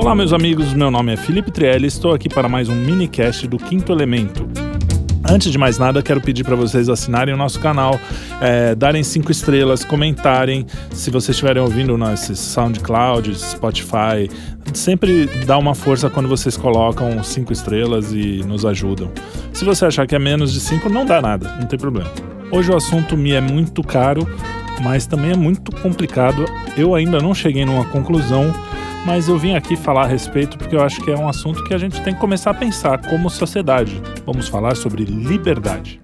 Olá, meus amigos. Meu nome é Felipe Trielli. Estou aqui para mais um minicast do Quinto Elemento. Antes de mais nada, quero pedir para vocês assinarem o nosso canal, é, darem cinco estrelas, comentarem. Se vocês estiverem ouvindo nesses SoundCloud, Spotify, sempre dá uma força quando vocês colocam cinco estrelas e nos ajudam. Se você achar que é menos de cinco, não dá nada, não tem problema. Hoje o assunto me é muito caro, mas também é muito complicado. Eu ainda não cheguei numa conclusão mas eu vim aqui falar a respeito porque eu acho que é um assunto que a gente tem que começar a pensar como sociedade. Vamos falar sobre liberdade.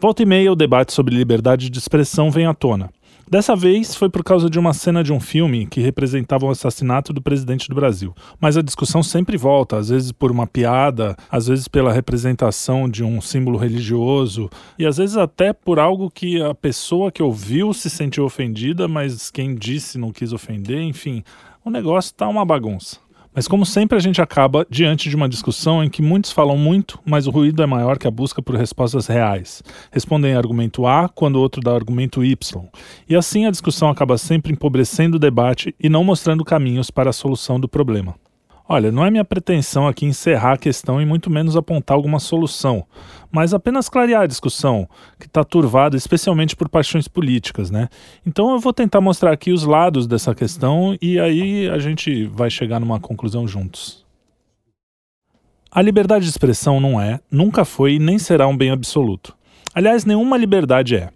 Volta e meia, o debate sobre liberdade de expressão vem à tona. Dessa vez foi por causa de uma cena de um filme que representava o assassinato do presidente do Brasil. Mas a discussão sempre volta, às vezes por uma piada, às vezes pela representação de um símbolo religioso e às vezes até por algo que a pessoa que ouviu se sentiu ofendida, mas quem disse não quis ofender, enfim, o negócio tá uma bagunça. Mas como sempre a gente acaba diante de uma discussão em que muitos falam muito, mas o ruído é maior que a busca por respostas reais. Respondem argumento A quando o outro dá argumento Y. E assim a discussão acaba sempre empobrecendo o debate e não mostrando caminhos para a solução do problema. Olha, não é minha pretensão aqui encerrar a questão e muito menos apontar alguma solução, mas apenas clarear a discussão, que está turvada especialmente por paixões políticas, né? Então eu vou tentar mostrar aqui os lados dessa questão e aí a gente vai chegar numa conclusão juntos. A liberdade de expressão não é, nunca foi e nem será um bem absoluto. Aliás, nenhuma liberdade é.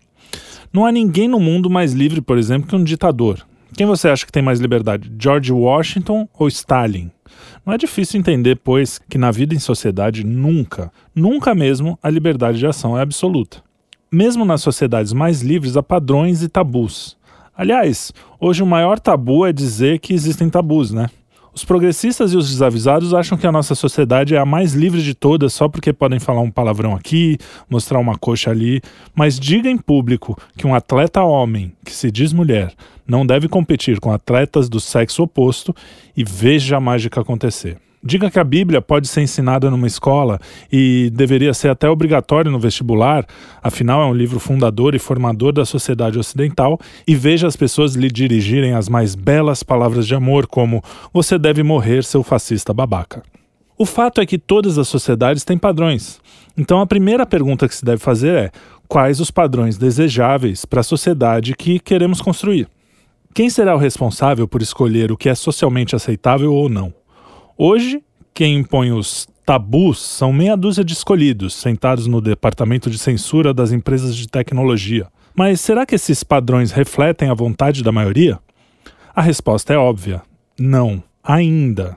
Não há ninguém no mundo mais livre, por exemplo, que um ditador. Quem você acha que tem mais liberdade, George Washington ou Stalin? Não é difícil entender, pois, que na vida em sociedade nunca, nunca mesmo, a liberdade de ação é absoluta. Mesmo nas sociedades mais livres há padrões e tabus. Aliás, hoje o maior tabu é dizer que existem tabus, né? Os progressistas e os desavisados acham que a nossa sociedade é a mais livre de todas só porque podem falar um palavrão aqui, mostrar uma coxa ali, mas diga em público que um atleta homem, que se diz mulher, não deve competir com atletas do sexo oposto e veja a mágica acontecer. Diga que a Bíblia pode ser ensinada numa escola e deveria ser até obrigatório no vestibular, afinal é um livro fundador e formador da sociedade ocidental, e veja as pessoas lhe dirigirem as mais belas palavras de amor, como você deve morrer, seu fascista babaca. O fato é que todas as sociedades têm padrões. Então a primeira pergunta que se deve fazer é: quais os padrões desejáveis para a sociedade que queremos construir? Quem será o responsável por escolher o que é socialmente aceitável ou não? Hoje, quem impõe os tabus são meia dúzia de escolhidos, sentados no departamento de censura das empresas de tecnologia. Mas será que esses padrões refletem a vontade da maioria? A resposta é óbvia: não, ainda.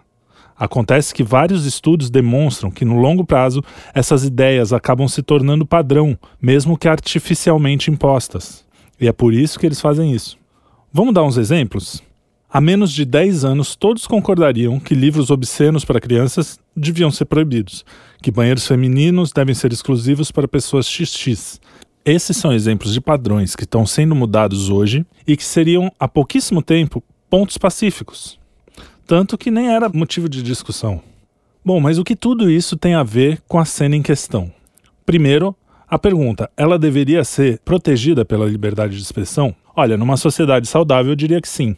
Acontece que vários estudos demonstram que, no longo prazo, essas ideias acabam se tornando padrão, mesmo que artificialmente impostas. E é por isso que eles fazem isso. Vamos dar uns exemplos? Há menos de 10 anos, todos concordariam que livros obscenos para crianças deviam ser proibidos, que banheiros femininos devem ser exclusivos para pessoas XX. Esses são exemplos de padrões que estão sendo mudados hoje e que seriam, há pouquíssimo tempo, pontos pacíficos. Tanto que nem era motivo de discussão. Bom, mas o que tudo isso tem a ver com a cena em questão? Primeiro, a pergunta: ela deveria ser protegida pela liberdade de expressão? Olha, numa sociedade saudável eu diria que sim.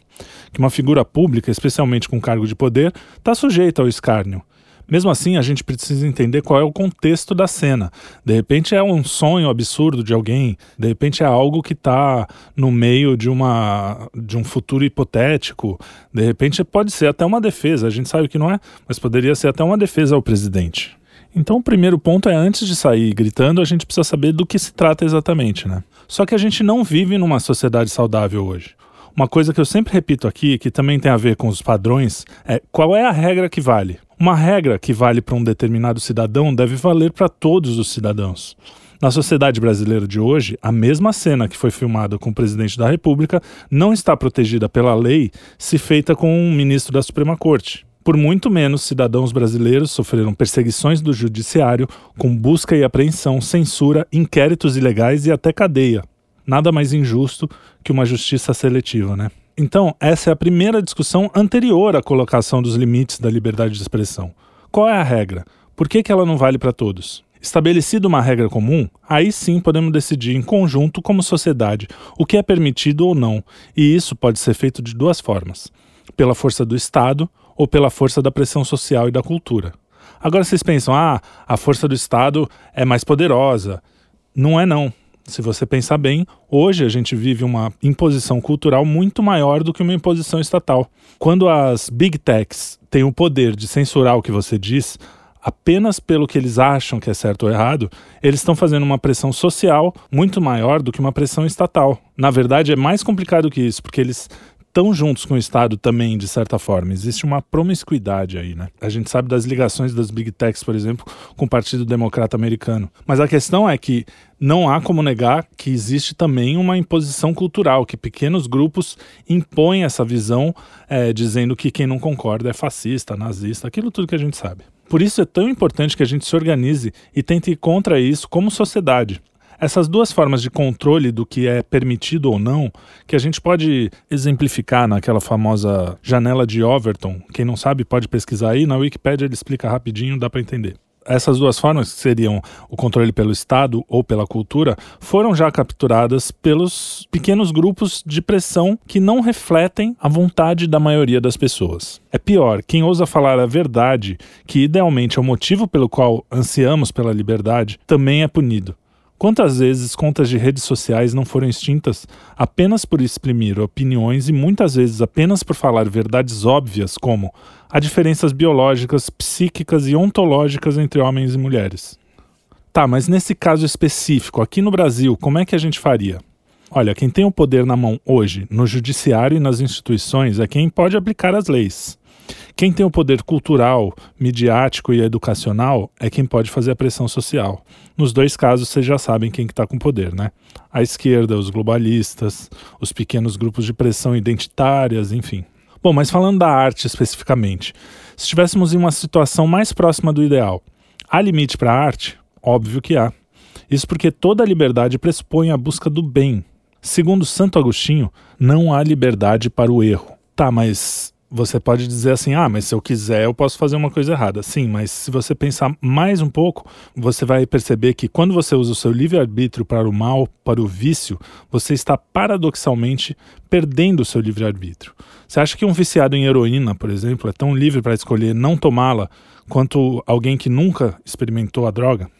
Que uma figura pública, especialmente com cargo de poder, está sujeita ao escárnio. Mesmo assim, a gente precisa entender qual é o contexto da cena. De repente é um sonho absurdo de alguém, de repente é algo que está no meio de, uma, de um futuro hipotético, de repente pode ser até uma defesa, a gente sabe que não é, mas poderia ser até uma defesa ao presidente. Então, o primeiro ponto é antes de sair gritando, a gente precisa saber do que se trata exatamente, né? Só que a gente não vive numa sociedade saudável hoje. Uma coisa que eu sempre repito aqui, que também tem a ver com os padrões, é qual é a regra que vale? Uma regra que vale para um determinado cidadão deve valer para todos os cidadãos. Na sociedade brasileira de hoje, a mesma cena que foi filmada com o presidente da República não está protegida pela lei se feita com um ministro da Suprema Corte. Por muito menos, cidadãos brasileiros sofreram perseguições do judiciário com busca e apreensão, censura, inquéritos ilegais e até cadeia. Nada mais injusto que uma justiça seletiva, né? Então, essa é a primeira discussão anterior à colocação dos limites da liberdade de expressão. Qual é a regra? Por que, que ela não vale para todos? Estabelecida uma regra comum, aí sim podemos decidir em conjunto, como sociedade, o que é permitido ou não, e isso pode ser feito de duas formas: pela força do Estado ou pela força da pressão social e da cultura. Agora vocês pensam, ah, a força do Estado é mais poderosa. Não é, não. Se você pensar bem, hoje a gente vive uma imposição cultural muito maior do que uma imposição estatal. Quando as big techs têm o poder de censurar o que você diz, apenas pelo que eles acham que é certo ou errado, eles estão fazendo uma pressão social muito maior do que uma pressão estatal. Na verdade, é mais complicado que isso, porque eles estão juntos com o Estado também, de certa forma. Existe uma promiscuidade aí, né? A gente sabe das ligações das Big Techs, por exemplo, com o Partido Democrata Americano. Mas a questão é que não há como negar que existe também uma imposição cultural, que pequenos grupos impõem essa visão, é, dizendo que quem não concorda é fascista, nazista, aquilo tudo que a gente sabe. Por isso é tão importante que a gente se organize e tente ir contra isso como sociedade. Essas duas formas de controle do que é permitido ou não, que a gente pode exemplificar naquela famosa janela de Overton. Quem não sabe pode pesquisar aí, na Wikipedia ele explica rapidinho, dá para entender essas duas formas, que seriam o controle pelo Estado ou pela cultura, foram já capturadas pelos pequenos grupos de pressão que não refletem a vontade da maioria das pessoas. É pior, quem ousa falar a verdade, que idealmente é o motivo pelo qual ansiamos pela liberdade, também é punido. Quantas vezes contas de redes sociais não foram extintas apenas por exprimir opiniões e muitas vezes apenas por falar verdades óbvias como há diferenças biológicas, psíquicas e ontológicas entre homens e mulheres? Tá, mas nesse caso específico, aqui no Brasil, como é que a gente faria? Olha, quem tem o poder na mão hoje, no judiciário e nas instituições, é quem pode aplicar as leis. Quem tem o poder cultural, midiático e educacional é quem pode fazer a pressão social. Nos dois casos, vocês já sabem quem está que tá com poder, né? A esquerda, os globalistas, os pequenos grupos de pressão identitárias, enfim. Bom, mas falando da arte especificamente, se estivéssemos em uma situação mais próxima do ideal, há limite para a arte? Óbvio que há. Isso porque toda liberdade pressupõe a busca do bem. Segundo Santo Agostinho, não há liberdade para o erro. Tá, mas você pode dizer assim: ah, mas se eu quiser, eu posso fazer uma coisa errada. Sim, mas se você pensar mais um pouco, você vai perceber que quando você usa o seu livre-arbítrio para o mal, para o vício, você está paradoxalmente perdendo o seu livre-arbítrio. Você acha que um viciado em heroína, por exemplo, é tão livre para escolher não tomá-la quanto alguém que nunca experimentou a droga?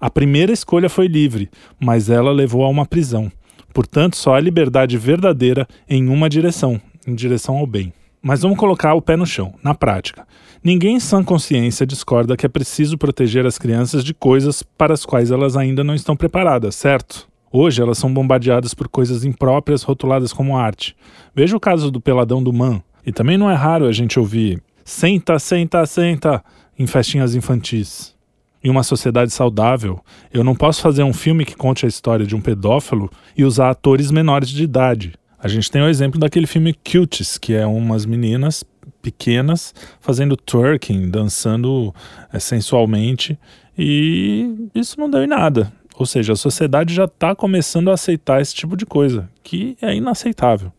A primeira escolha foi livre, mas ela levou a uma prisão. Portanto, só há liberdade verdadeira em uma direção, em direção ao bem. Mas vamos colocar o pé no chão, na prática. Ninguém em sã consciência discorda que é preciso proteger as crianças de coisas para as quais elas ainda não estão preparadas, certo? Hoje elas são bombardeadas por coisas impróprias rotuladas como arte. Veja o caso do peladão do Man. E também não é raro a gente ouvir senta, senta, senta em festinhas infantis. Em uma sociedade saudável, eu não posso fazer um filme que conte a história de um pedófilo e usar atores menores de idade. A gente tem o exemplo daquele filme Cuties, que é umas meninas pequenas fazendo twerking, dançando é, sensualmente, e isso não deu em nada. Ou seja, a sociedade já está começando a aceitar esse tipo de coisa, que é inaceitável.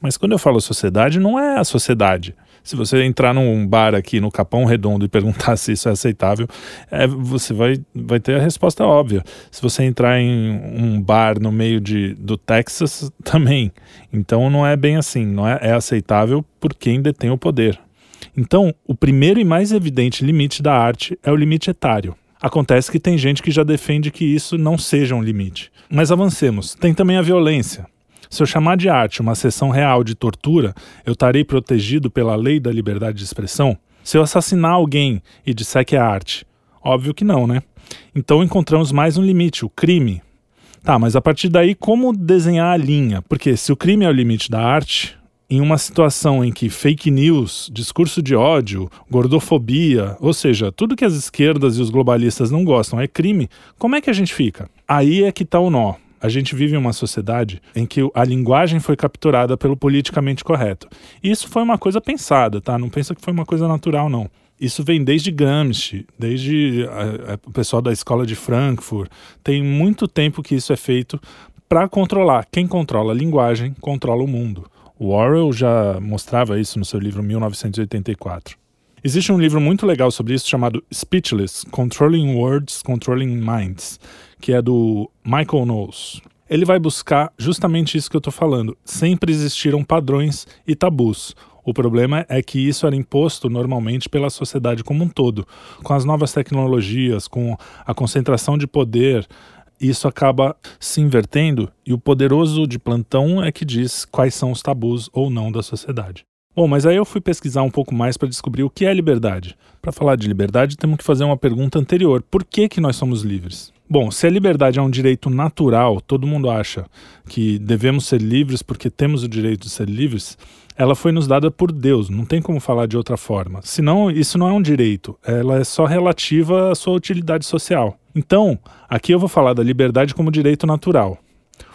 Mas quando eu falo sociedade, não é a sociedade. Se você entrar num bar aqui no Capão Redondo e perguntar se isso é aceitável, é, você vai, vai ter a resposta óbvia. Se você entrar em um bar no meio de, do Texas, também. Então não é bem assim, não é, é aceitável por quem detém o poder. Então, o primeiro e mais evidente limite da arte é o limite etário. Acontece que tem gente que já defende que isso não seja um limite. Mas avancemos. Tem também a violência. Se eu chamar de arte uma sessão real de tortura, eu estarei protegido pela lei da liberdade de expressão? Se eu assassinar alguém e disser que é arte? Óbvio que não, né? Então encontramos mais um limite, o crime. Tá, mas a partir daí, como desenhar a linha? Porque se o crime é o limite da arte, em uma situação em que fake news, discurso de ódio, gordofobia, ou seja, tudo que as esquerdas e os globalistas não gostam é crime, como é que a gente fica? Aí é que está o nó. A gente vive em uma sociedade em que a linguagem foi capturada pelo politicamente correto. Isso foi uma coisa pensada, tá? Não pensa que foi uma coisa natural, não. Isso vem desde Gramsci, desde a, a, o pessoal da escola de Frankfurt. Tem muito tempo que isso é feito para controlar. Quem controla a linguagem controla o mundo. O Orwell já mostrava isso no seu livro 1984. Existe um livro muito legal sobre isso chamado Speechless: Controlling Words, Controlling Minds, que é do Michael Knowles. Ele vai buscar justamente isso que eu estou falando. Sempre existiram padrões e tabus. O problema é que isso era imposto normalmente pela sociedade como um todo. Com as novas tecnologias, com a concentração de poder, isso acaba se invertendo e o poderoso de plantão é que diz quais são os tabus ou não da sociedade. Bom, mas aí eu fui pesquisar um pouco mais para descobrir o que é liberdade. Para falar de liberdade, temos que fazer uma pergunta anterior: por que, que nós somos livres? Bom, se a liberdade é um direito natural, todo mundo acha que devemos ser livres porque temos o direito de ser livres, ela foi nos dada por Deus, não tem como falar de outra forma. Senão, isso não é um direito, ela é só relativa à sua utilidade social. Então, aqui eu vou falar da liberdade como direito natural.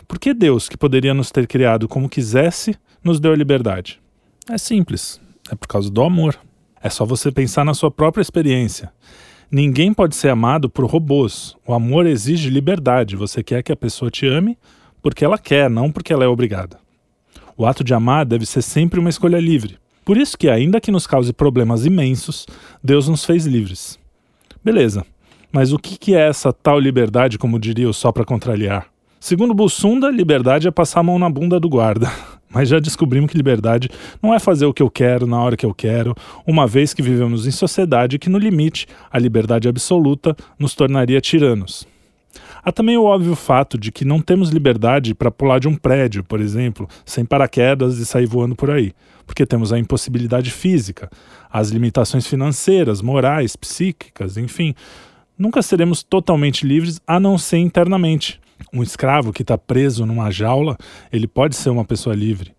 Por que Deus, que poderia nos ter criado como quisesse, nos deu a liberdade? É simples. É por causa do amor. É só você pensar na sua própria experiência. Ninguém pode ser amado por robôs. O amor exige liberdade. Você quer que a pessoa te ame porque ela quer, não porque ela é obrigada. O ato de amar deve ser sempre uma escolha livre. Por isso que, ainda que nos cause problemas imensos, Deus nos fez livres. Beleza, mas o que é essa tal liberdade, como diria o só para contrariar? Segundo Bussunda, liberdade é passar a mão na bunda do guarda. Mas já descobrimos que liberdade não é fazer o que eu quero na hora que eu quero, uma vez que vivemos em sociedade que, no limite, a liberdade absoluta nos tornaria tiranos. Há também o óbvio fato de que não temos liberdade para pular de um prédio, por exemplo, sem paraquedas e sair voando por aí, porque temos a impossibilidade física, as limitações financeiras, morais, psíquicas, enfim. Nunca seremos totalmente livres a não ser internamente, um escravo que está preso numa jaula, ele pode ser uma pessoa livre,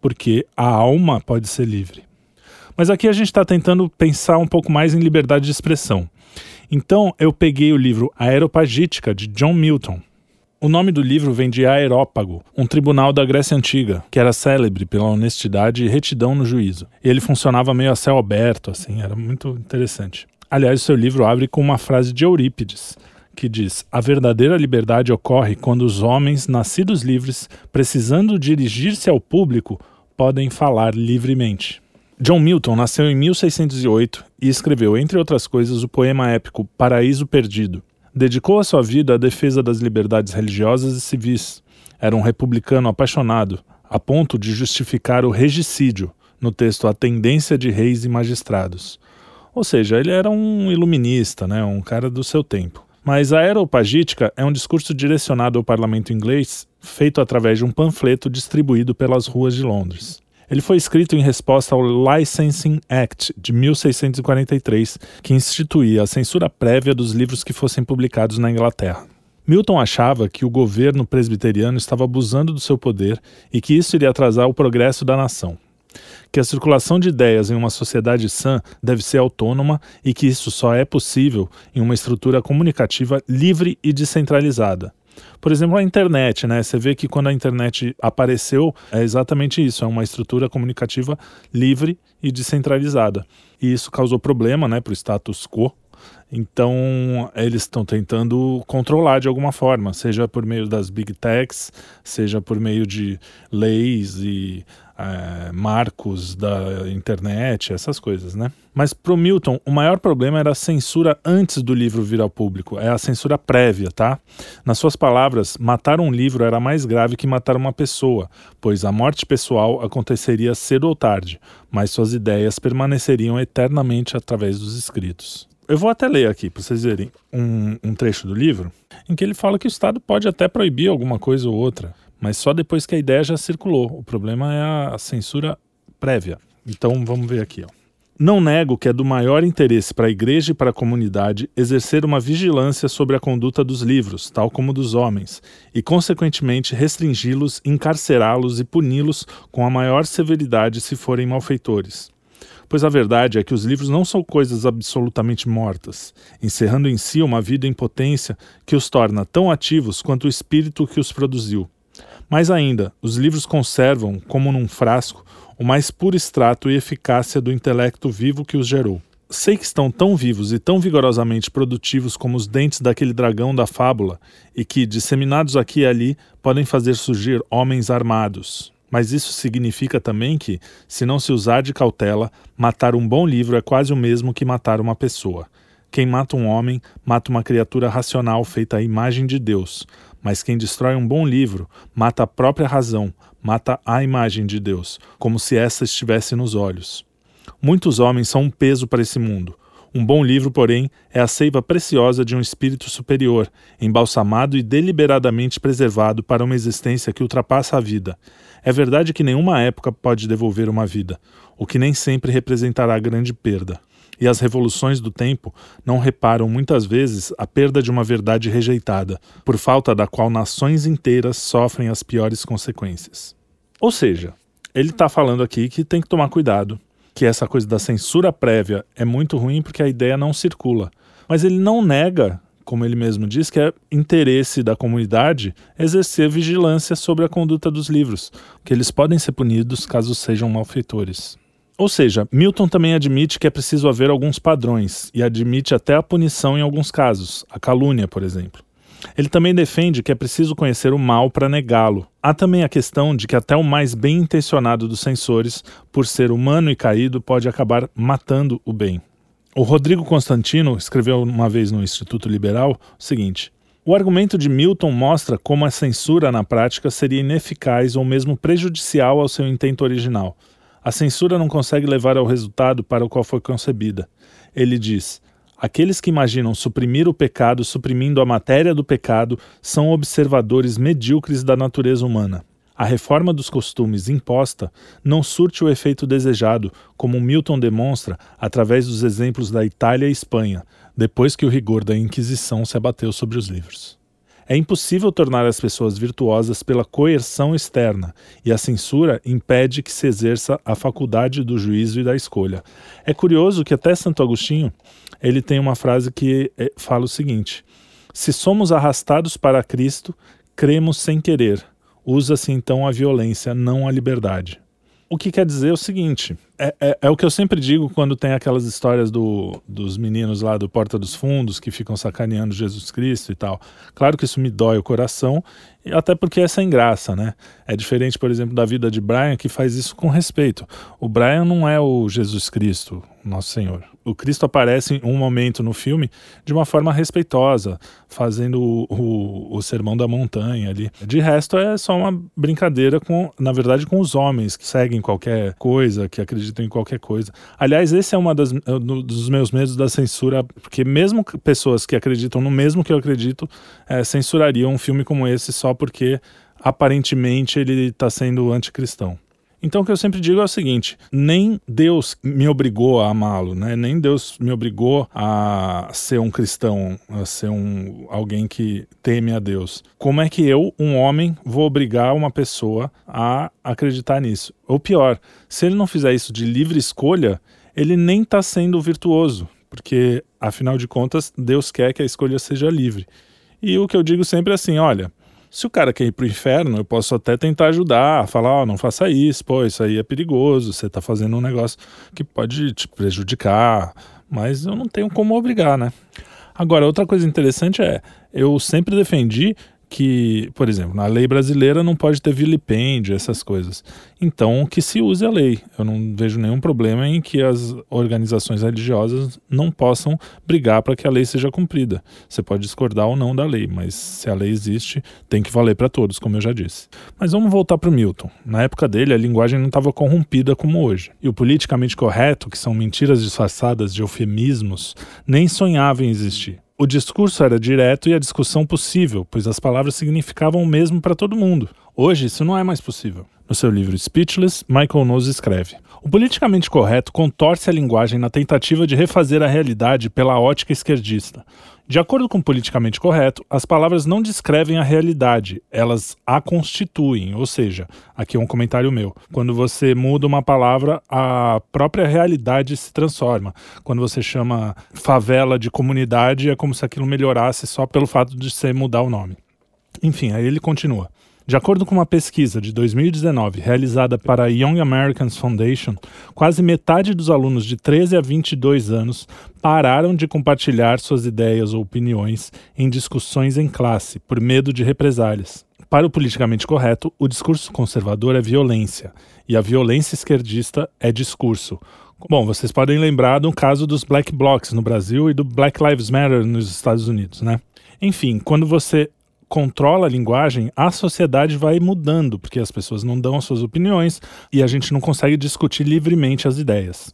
porque a alma pode ser livre. Mas aqui a gente está tentando pensar um pouco mais em liberdade de expressão. Então eu peguei o livro Aeropagítica, de John Milton. O nome do livro vem de Aerópago, um tribunal da Grécia Antiga, que era célebre pela honestidade e retidão no juízo. Ele funcionava meio a céu aberto, assim, era muito interessante. Aliás, o seu livro abre com uma frase de Eurípides, que diz: A verdadeira liberdade ocorre quando os homens, nascidos livres, precisando dirigir-se ao público, podem falar livremente. John Milton nasceu em 1608 e escreveu, entre outras coisas, o poema épico Paraíso Perdido. Dedicou a sua vida à defesa das liberdades religiosas e civis. Era um republicano apaixonado, a ponto de justificar o regicídio no texto A Tendência de Reis e Magistrados. Ou seja, ele era um iluminista, né, um cara do seu tempo. Mas a Aeropagítica é um discurso direcionado ao parlamento inglês, feito através de um panfleto distribuído pelas ruas de Londres. Ele foi escrito em resposta ao Licensing Act de 1643, que instituía a censura prévia dos livros que fossem publicados na Inglaterra. Milton achava que o governo presbiteriano estava abusando do seu poder e que isso iria atrasar o progresso da nação que a circulação de ideias em uma sociedade sã deve ser autônoma e que isso só é possível em uma estrutura comunicativa livre e descentralizada. Por exemplo, a internet, né? Você vê que quando a internet apareceu, é exatamente isso, é uma estrutura comunicativa livre e descentralizada. E isso causou problema, né, para o status quo. Então, eles estão tentando controlar de alguma forma, seja por meio das big techs, seja por meio de leis e é, marcos da internet, essas coisas, né? Mas para o Milton, o maior problema era a censura antes do livro vir ao público, é a censura prévia, tá? Nas suas palavras, matar um livro era mais grave que matar uma pessoa, pois a morte pessoal aconteceria cedo ou tarde, mas suas ideias permaneceriam eternamente através dos escritos. Eu vou até ler aqui para vocês verem um, um trecho do livro em que ele fala que o Estado pode até proibir alguma coisa ou outra, mas só depois que a ideia já circulou. O problema é a censura prévia. Então vamos ver aqui. Ó. Não nego que é do maior interesse para a igreja e para a comunidade exercer uma vigilância sobre a conduta dos livros, tal como dos homens, e, consequentemente, restringi-los, encarcerá-los e puni-los com a maior severidade se forem malfeitores. Pois a verdade é que os livros não são coisas absolutamente mortas, encerrando em si uma vida em potência que os torna tão ativos quanto o espírito que os produziu. Mais ainda, os livros conservam, como num frasco, o mais puro extrato e eficácia do intelecto vivo que os gerou. Sei que estão tão vivos e tão vigorosamente produtivos como os dentes daquele dragão da fábula, e que, disseminados aqui e ali, podem fazer surgir homens armados. Mas isso significa também que, se não se usar de cautela, matar um bom livro é quase o mesmo que matar uma pessoa. Quem mata um homem, mata uma criatura racional feita à imagem de Deus. Mas quem destrói um bom livro, mata a própria razão, mata a imagem de Deus, como se essa estivesse nos olhos. Muitos homens são um peso para esse mundo. Um bom livro, porém, é a seiva preciosa de um espírito superior, embalsamado e deliberadamente preservado para uma existência que ultrapassa a vida. É verdade que nenhuma época pode devolver uma vida, o que nem sempre representará grande perda. E as revoluções do tempo não reparam muitas vezes a perda de uma verdade rejeitada, por falta da qual nações inteiras sofrem as piores consequências. Ou seja, ele está falando aqui que tem que tomar cuidado que essa coisa da censura prévia é muito ruim porque a ideia não circula. Mas ele não nega, como ele mesmo diz, que é interesse da comunidade exercer vigilância sobre a conduta dos livros, que eles podem ser punidos caso sejam malfeitores. Ou seja, Milton também admite que é preciso haver alguns padrões e admite até a punição em alguns casos, a calúnia, por exemplo. Ele também defende que é preciso conhecer o mal para negá-lo. Há também a questão de que até o mais bem intencionado dos censores, por ser humano e caído, pode acabar matando o bem. O Rodrigo Constantino escreveu uma vez no Instituto Liberal o seguinte: O argumento de Milton mostra como a censura na prática seria ineficaz ou mesmo prejudicial ao seu intento original. A censura não consegue levar ao resultado para o qual foi concebida. Ele diz: Aqueles que imaginam suprimir o pecado suprimindo a matéria do pecado são observadores medíocres da natureza humana. A reforma dos costumes imposta não surte o efeito desejado, como Milton demonstra através dos exemplos da Itália e Espanha, depois que o rigor da Inquisição se abateu sobre os livros. É impossível tornar as pessoas virtuosas pela coerção externa, e a censura impede que se exerça a faculdade do juízo e da escolha. É curioso que até Santo Agostinho ele tem uma frase que é, fala o seguinte: Se somos arrastados para Cristo, cremos sem querer. Usa-se então a violência, não a liberdade. O que quer dizer o seguinte: é, é, é, o que eu sempre digo quando tem aquelas histórias do, dos meninos lá do Porta dos Fundos que ficam sacaneando Jesus Cristo e tal. Claro que isso me dói o coração, até porque é sem graça, né? É diferente, por exemplo, da vida de Brian, que faz isso com respeito. O Brian não é o Jesus Cristo, nosso Senhor o Cristo aparece em um momento no filme de uma forma respeitosa, fazendo o, o, o, sermão da montanha ali. De resto, é só uma brincadeira com, na verdade, com os homens que seguem qualquer coisa, que acreditam em qualquer coisa. Aliás, esse é um dos meus medos da censura, porque mesmo pessoas que acreditam no mesmo que eu acredito, é, censurariam um filme como esse só porque aparentemente ele está sendo anticristão. Então o que eu sempre digo é o seguinte: nem Deus me obrigou a amá-lo, né? Nem Deus me obrigou a ser um cristão, a ser um alguém que teme a Deus. Como é que eu, um homem, vou obrigar uma pessoa a acreditar nisso? Ou pior, se ele não fizer isso de livre escolha, ele nem está sendo virtuoso, porque afinal de contas Deus quer que a escolha seja livre. E o que eu digo sempre é assim: olha, se o cara quer ir pro inferno, eu posso até tentar ajudar, falar, ó, oh, não faça isso, pô, isso aí é perigoso, você tá fazendo um negócio que pode te prejudicar, mas eu não tenho como obrigar, né? Agora, outra coisa interessante é, eu sempre defendi que, por exemplo, na lei brasileira não pode ter vilipêndio, essas coisas. Então, que se use a lei. Eu não vejo nenhum problema em que as organizações religiosas não possam brigar para que a lei seja cumprida. Você pode discordar ou não da lei, mas se a lei existe, tem que valer para todos, como eu já disse. Mas vamos voltar para o Milton. Na época dele, a linguagem não estava corrompida como hoje. E o politicamente correto, que são mentiras disfarçadas de eufemismos, nem sonhava em existir. O discurso era direto e a discussão possível, pois as palavras significavam o mesmo para todo mundo. Hoje, isso não é mais possível. No seu livro Speechless, Michael Knowles escreve: O politicamente correto contorce a linguagem na tentativa de refazer a realidade pela ótica esquerdista. De acordo com o politicamente correto, as palavras não descrevem a realidade, elas a constituem. Ou seja, aqui é um comentário meu. Quando você muda uma palavra, a própria realidade se transforma. Quando você chama favela de comunidade, é como se aquilo melhorasse só pelo fato de você mudar o nome. Enfim, aí ele continua. De acordo com uma pesquisa de 2019 realizada para a Young Americans Foundation, quase metade dos alunos de 13 a 22 anos pararam de compartilhar suas ideias ou opiniões em discussões em classe por medo de represálias. Para o politicamente correto, o discurso conservador é violência e a violência esquerdista é discurso. Bom, vocês podem lembrar do caso dos Black Blocs no Brasil e do Black Lives Matter nos Estados Unidos, né? Enfim, quando você controla a linguagem, a sociedade vai mudando, porque as pessoas não dão as suas opiniões e a gente não consegue discutir livremente as ideias.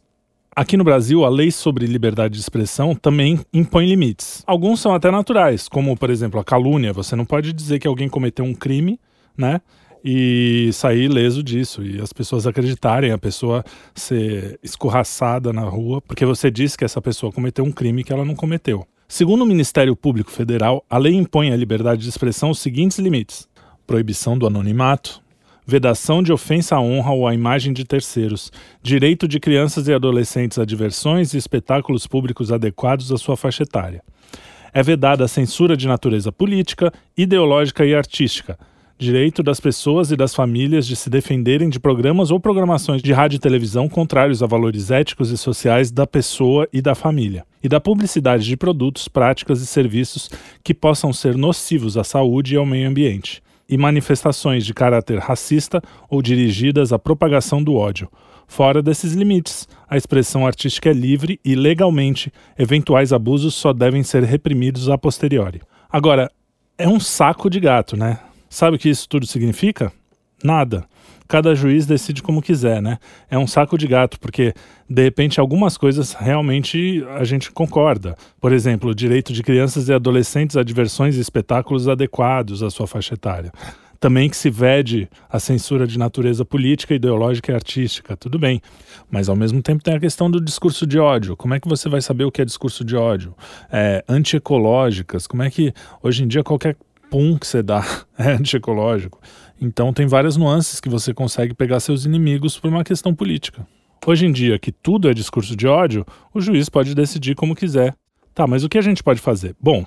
Aqui no Brasil, a lei sobre liberdade de expressão também impõe limites. Alguns são até naturais, como, por exemplo, a calúnia. Você não pode dizer que alguém cometeu um crime, né? E sair ileso disso. E as pessoas acreditarem, a pessoa ser escorraçada na rua, porque você disse que essa pessoa cometeu um crime que ela não cometeu. Segundo o Ministério Público Federal, a lei impõe à liberdade de expressão os seguintes limites: proibição do anonimato, vedação de ofensa à honra ou à imagem de terceiros, direito de crianças e adolescentes a diversões e espetáculos públicos adequados à sua faixa etária. É vedada a censura de natureza política, ideológica e artística, direito das pessoas e das famílias de se defenderem de programas ou programações de rádio e televisão contrários a valores éticos e sociais da pessoa e da família, e da publicidade de produtos, práticas e serviços que possam ser nocivos à saúde e ao meio ambiente e manifestações de caráter racista ou dirigidas à propagação do ódio. Fora desses limites, a expressão artística é livre e, legalmente, eventuais abusos só devem ser reprimidos a posteriori. Agora, é um saco de gato, né? Sabe o que isso tudo significa? Nada cada juiz decide como quiser, né? É um saco de gato, porque de repente algumas coisas realmente a gente concorda. Por exemplo, o direito de crianças e adolescentes a diversões e espetáculos adequados à sua faixa etária. Também que se vede a censura de natureza política, ideológica e artística, tudo bem. Mas ao mesmo tempo tem a questão do discurso de ódio. Como é que você vai saber o que é discurso de ódio? É, antiecológicas, como é que hoje em dia qualquer pum que você dá é antiecológico? Então tem várias nuances que você consegue pegar seus inimigos por uma questão política. Hoje em dia, que tudo é discurso de ódio, o juiz pode decidir como quiser. Tá, mas o que a gente pode fazer? Bom,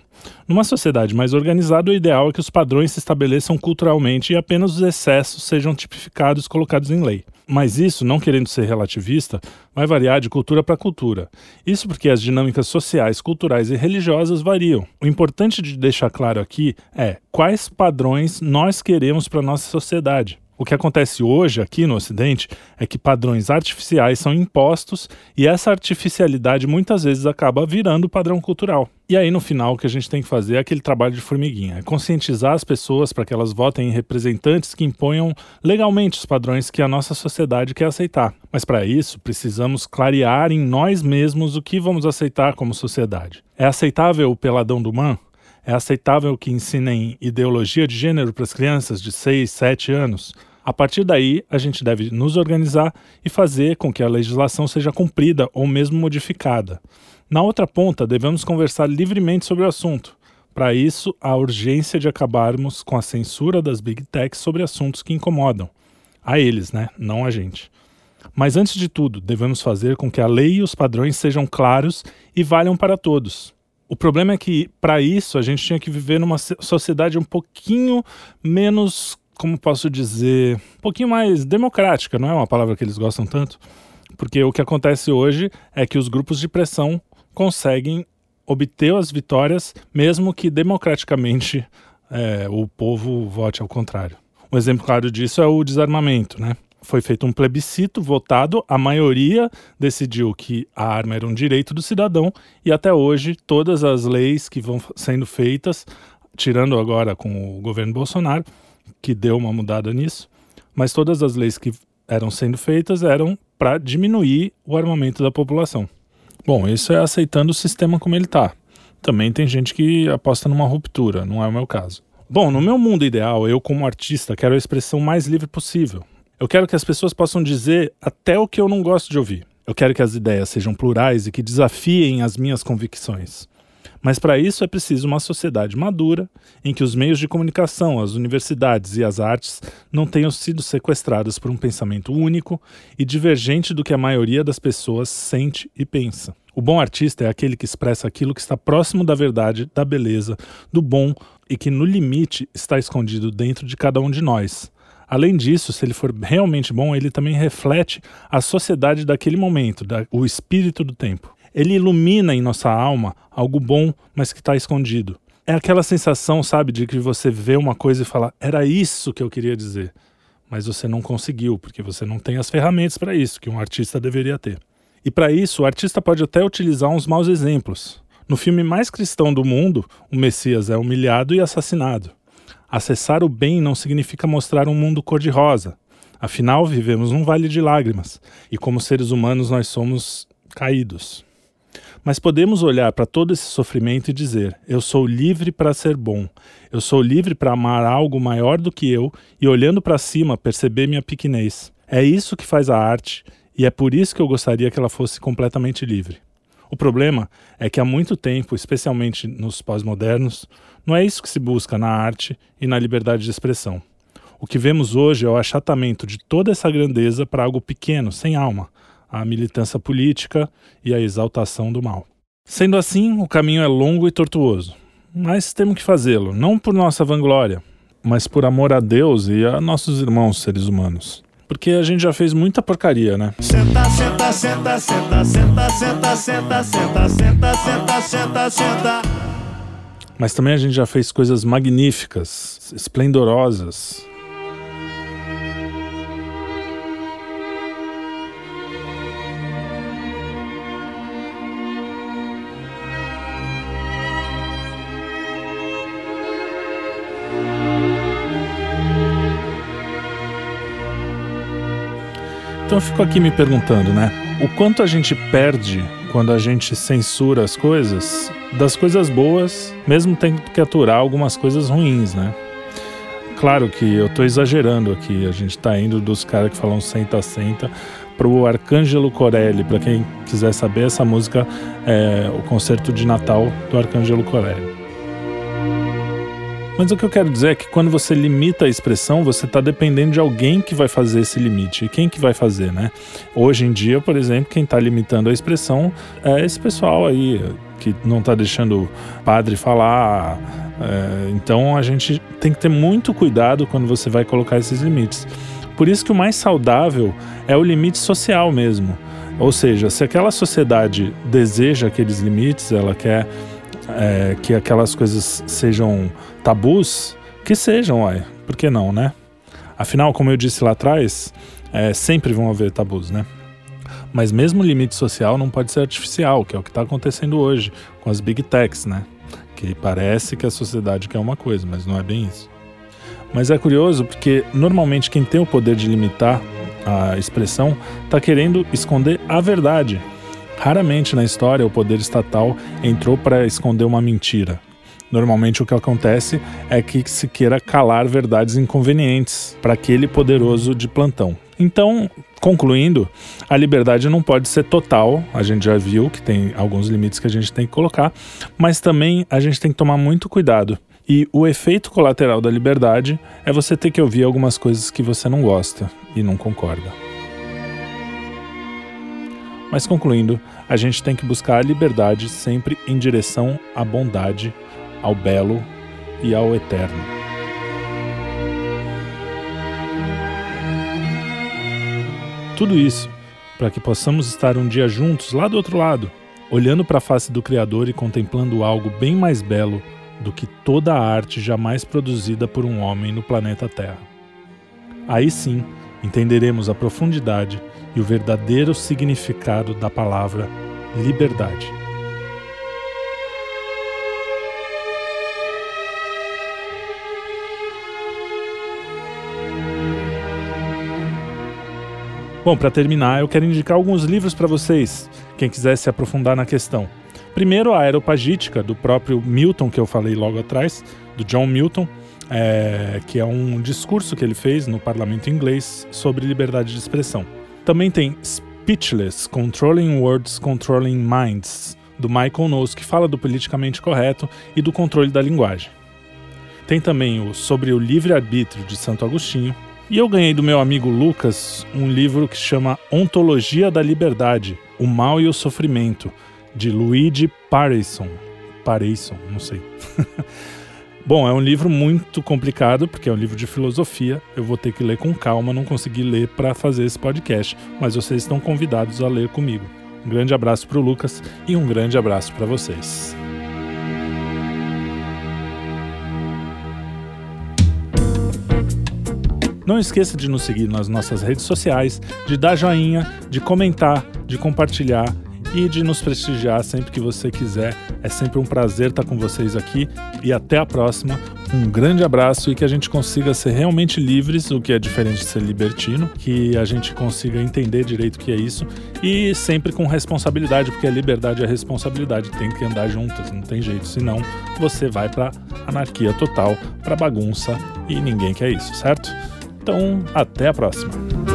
numa sociedade mais organizada, o ideal é que os padrões se estabeleçam culturalmente e apenas os excessos sejam tipificados e colocados em lei. Mas isso, não querendo ser relativista, vai variar de cultura para cultura. Isso porque as dinâmicas sociais, culturais e religiosas variam. O importante de deixar claro aqui é quais padrões nós queremos para nossa sociedade. O que acontece hoje aqui no Ocidente é que padrões artificiais são impostos e essa artificialidade muitas vezes acaba virando padrão cultural. E aí, no final, o que a gente tem que fazer é aquele trabalho de formiguinha: é conscientizar as pessoas para que elas votem em representantes que imponham legalmente os padrões que a nossa sociedade quer aceitar. Mas para isso, precisamos clarear em nós mesmos o que vamos aceitar como sociedade. É aceitável o peladão do man? É aceitável que ensinem ideologia de gênero para as crianças de 6, 7 anos? A partir daí, a gente deve nos organizar e fazer com que a legislação seja cumprida ou mesmo modificada. Na outra ponta, devemos conversar livremente sobre o assunto. Para isso, há urgência de acabarmos com a censura das big techs sobre assuntos que incomodam. A eles, né? Não a gente. Mas antes de tudo, devemos fazer com que a lei e os padrões sejam claros e valham para todos. O problema é que, para isso, a gente tinha que viver numa sociedade um pouquinho menos como posso dizer, um pouquinho mais democrática, não é uma palavra que eles gostam tanto, porque o que acontece hoje é que os grupos de pressão conseguem obter as vitórias, mesmo que democraticamente é, o povo vote ao contrário. Um exemplo claro disso é o desarmamento, né? Foi feito um plebiscito votado, a maioria decidiu que a arma era um direito do cidadão e até hoje todas as leis que vão sendo feitas, tirando agora com o governo Bolsonaro, que deu uma mudada nisso, mas todas as leis que eram sendo feitas eram para diminuir o armamento da população. Bom, isso é aceitando o sistema como ele está. Também tem gente que aposta numa ruptura, não é o meu caso. Bom, no meu mundo ideal, eu como artista quero a expressão mais livre possível. Eu quero que as pessoas possam dizer até o que eu não gosto de ouvir. Eu quero que as ideias sejam plurais e que desafiem as minhas convicções. Mas para isso é preciso uma sociedade madura, em que os meios de comunicação, as universidades e as artes não tenham sido sequestradas por um pensamento único e divergente do que a maioria das pessoas sente e pensa. O bom artista é aquele que expressa aquilo que está próximo da verdade, da beleza, do bom e que no limite está escondido dentro de cada um de nós. Além disso, se ele for realmente bom, ele também reflete a sociedade daquele momento, da, o espírito do tempo. Ele ilumina em nossa alma algo bom, mas que está escondido. É aquela sensação, sabe, de que você vê uma coisa e fala, era isso que eu queria dizer. Mas você não conseguiu, porque você não tem as ferramentas para isso, que um artista deveria ter. E para isso, o artista pode até utilizar uns maus exemplos. No filme mais cristão do mundo, o Messias é humilhado e assassinado. Acessar o bem não significa mostrar um mundo cor-de-rosa. Afinal, vivemos num vale de lágrimas e, como seres humanos, nós somos caídos. Mas podemos olhar para todo esse sofrimento e dizer: eu sou livre para ser bom, eu sou livre para amar algo maior do que eu e, olhando para cima, perceber minha pequenez. É isso que faz a arte e é por isso que eu gostaria que ela fosse completamente livre. O problema é que há muito tempo, especialmente nos pós-modernos, não é isso que se busca na arte e na liberdade de expressão. O que vemos hoje é o achatamento de toda essa grandeza para algo pequeno, sem alma, a militância política e a exaltação do mal. Sendo assim, o caminho é longo e tortuoso, mas temos que fazê-lo, não por nossa vanglória, mas por amor a Deus e a nossos irmãos seres humanos. Porque a gente já fez muita porcaria, né? Senta, senta, senta, senta, senta, senta, senta, senta, senta, senta, senta, senta. Mas também a gente já fez coisas magníficas, esplendorosas, eu fico aqui me perguntando, né? O quanto a gente perde quando a gente censura as coisas das coisas boas, mesmo tendo que aturar algumas coisas ruins, né? Claro que eu tô exagerando aqui, a gente tá indo dos caras que falam senta, senta, pro Arcângelo Corelli, para quem quiser saber, essa música é o concerto de Natal do Arcângelo Corelli. Mas o que eu quero dizer é que quando você limita a expressão, você está dependendo de alguém que vai fazer esse limite. E quem que vai fazer, né? Hoje em dia, por exemplo, quem está limitando a expressão é esse pessoal aí que não está deixando o padre falar. É, então a gente tem que ter muito cuidado quando você vai colocar esses limites. Por isso que o mais saudável é o limite social mesmo. Ou seja, se aquela sociedade deseja aqueles limites, ela quer é, que aquelas coisas sejam tabus, que sejam, uai. Por que não, né? Afinal, como eu disse lá atrás, é, sempre vão haver tabus, né? Mas mesmo o limite social não pode ser artificial, que é o que está acontecendo hoje com as big techs, né? Que parece que a sociedade quer uma coisa, mas não é bem isso. Mas é curioso porque normalmente quem tem o poder de limitar a expressão está querendo esconder a verdade. Raramente na história o poder estatal entrou para esconder uma mentira. Normalmente o que acontece é que se queira calar verdades inconvenientes para aquele poderoso de plantão. Então, concluindo, a liberdade não pode ser total, a gente já viu que tem alguns limites que a gente tem que colocar, mas também a gente tem que tomar muito cuidado. E o efeito colateral da liberdade é você ter que ouvir algumas coisas que você não gosta e não concorda. Mas concluindo, a gente tem que buscar a liberdade sempre em direção à bondade, ao belo e ao eterno. Tudo isso para que possamos estar um dia juntos lá do outro lado, olhando para a face do Criador e contemplando algo bem mais belo do que toda a arte jamais produzida por um homem no planeta Terra. Aí sim, entenderemos a profundidade e o verdadeiro significado da palavra liberdade. Bom, para terminar, eu quero indicar alguns livros para vocês, quem quiser se aprofundar na questão. Primeiro, a Aeropagítica, do próprio Milton, que eu falei logo atrás, do John Milton, é, que é um discurso que ele fez no parlamento inglês sobre liberdade de expressão. Também tem Speechless, Controlling Words, Controlling Minds, do Michael Knowles, que fala do politicamente correto e do controle da linguagem. Tem também o Sobre o Livre-Arbítrio, de Santo Agostinho. E eu ganhei do meu amigo Lucas um livro que chama Ontologia da Liberdade, O Mal e o Sofrimento, de Luigi Pareison. Pareison, não sei. Bom, é um livro muito complicado, porque é um livro de filosofia. Eu vou ter que ler com calma, não consegui ler para fazer esse podcast, mas vocês estão convidados a ler comigo. Um grande abraço para o Lucas e um grande abraço para vocês. Não esqueça de nos seguir nas nossas redes sociais, de dar joinha, de comentar, de compartilhar e de nos prestigiar sempre que você quiser. É sempre um prazer estar com vocês aqui e até a próxima. Um grande abraço e que a gente consiga ser realmente livres, o que é diferente de ser libertino, que a gente consiga entender direito o que é isso e sempre com responsabilidade, porque a liberdade e a responsabilidade tem que andar juntas, não tem jeito, senão você vai para anarquia total, para bagunça e ninguém quer isso, certo? Então, até a próxima.